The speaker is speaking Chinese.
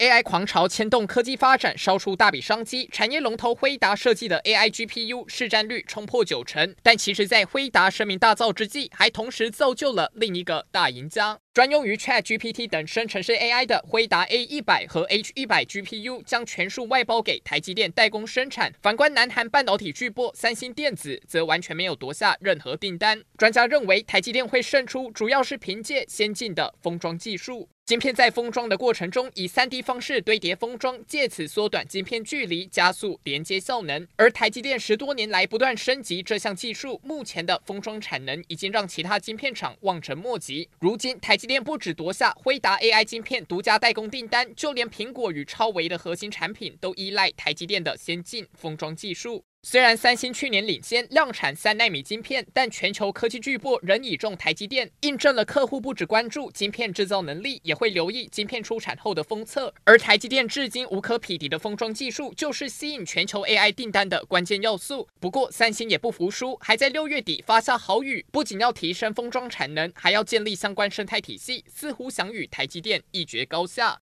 AI 狂潮牵动科技发展，烧出大笔商机。产业龙头辉达设计的 AI GPU 市占率冲破九成，但其实，在辉达声名大噪之际，还同时造就了另一个大赢家。专用于 ChatGPT 等生成式 AI 的辉达 A 一百和 H 一百 GPU 将全数外包给台积电代工生产。反观南韩半导体巨擘三星电子，则完全没有夺下任何订单。专家认为，台积电会胜出，主要是凭借先进的封装技术。晶片在封装的过程中，以 3D 方式堆叠封装，借此缩短晶片距离，加速连接效能。而台积电十多年来不断升级这项技术，目前的封装产能已经让其他晶片厂望尘莫及。如今，台积电不止夺下辉达 AI 晶片独家代工订单，就连苹果与超微的核心产品都依赖台积电的先进封装技术。虽然三星去年领先量产三纳米晶片，但全球科技巨擘仍倚重台积电，印证了客户不只关注晶片制造能力，也会留意晶片出产后的封测。而台积电至今无可匹敌的封装技术，就是吸引全球 AI 订单的关键要素。不过，三星也不服输，还在六月底发下豪语，不仅要提升封装产能，还要建立相关生态体系，似乎想与台积电一决高下。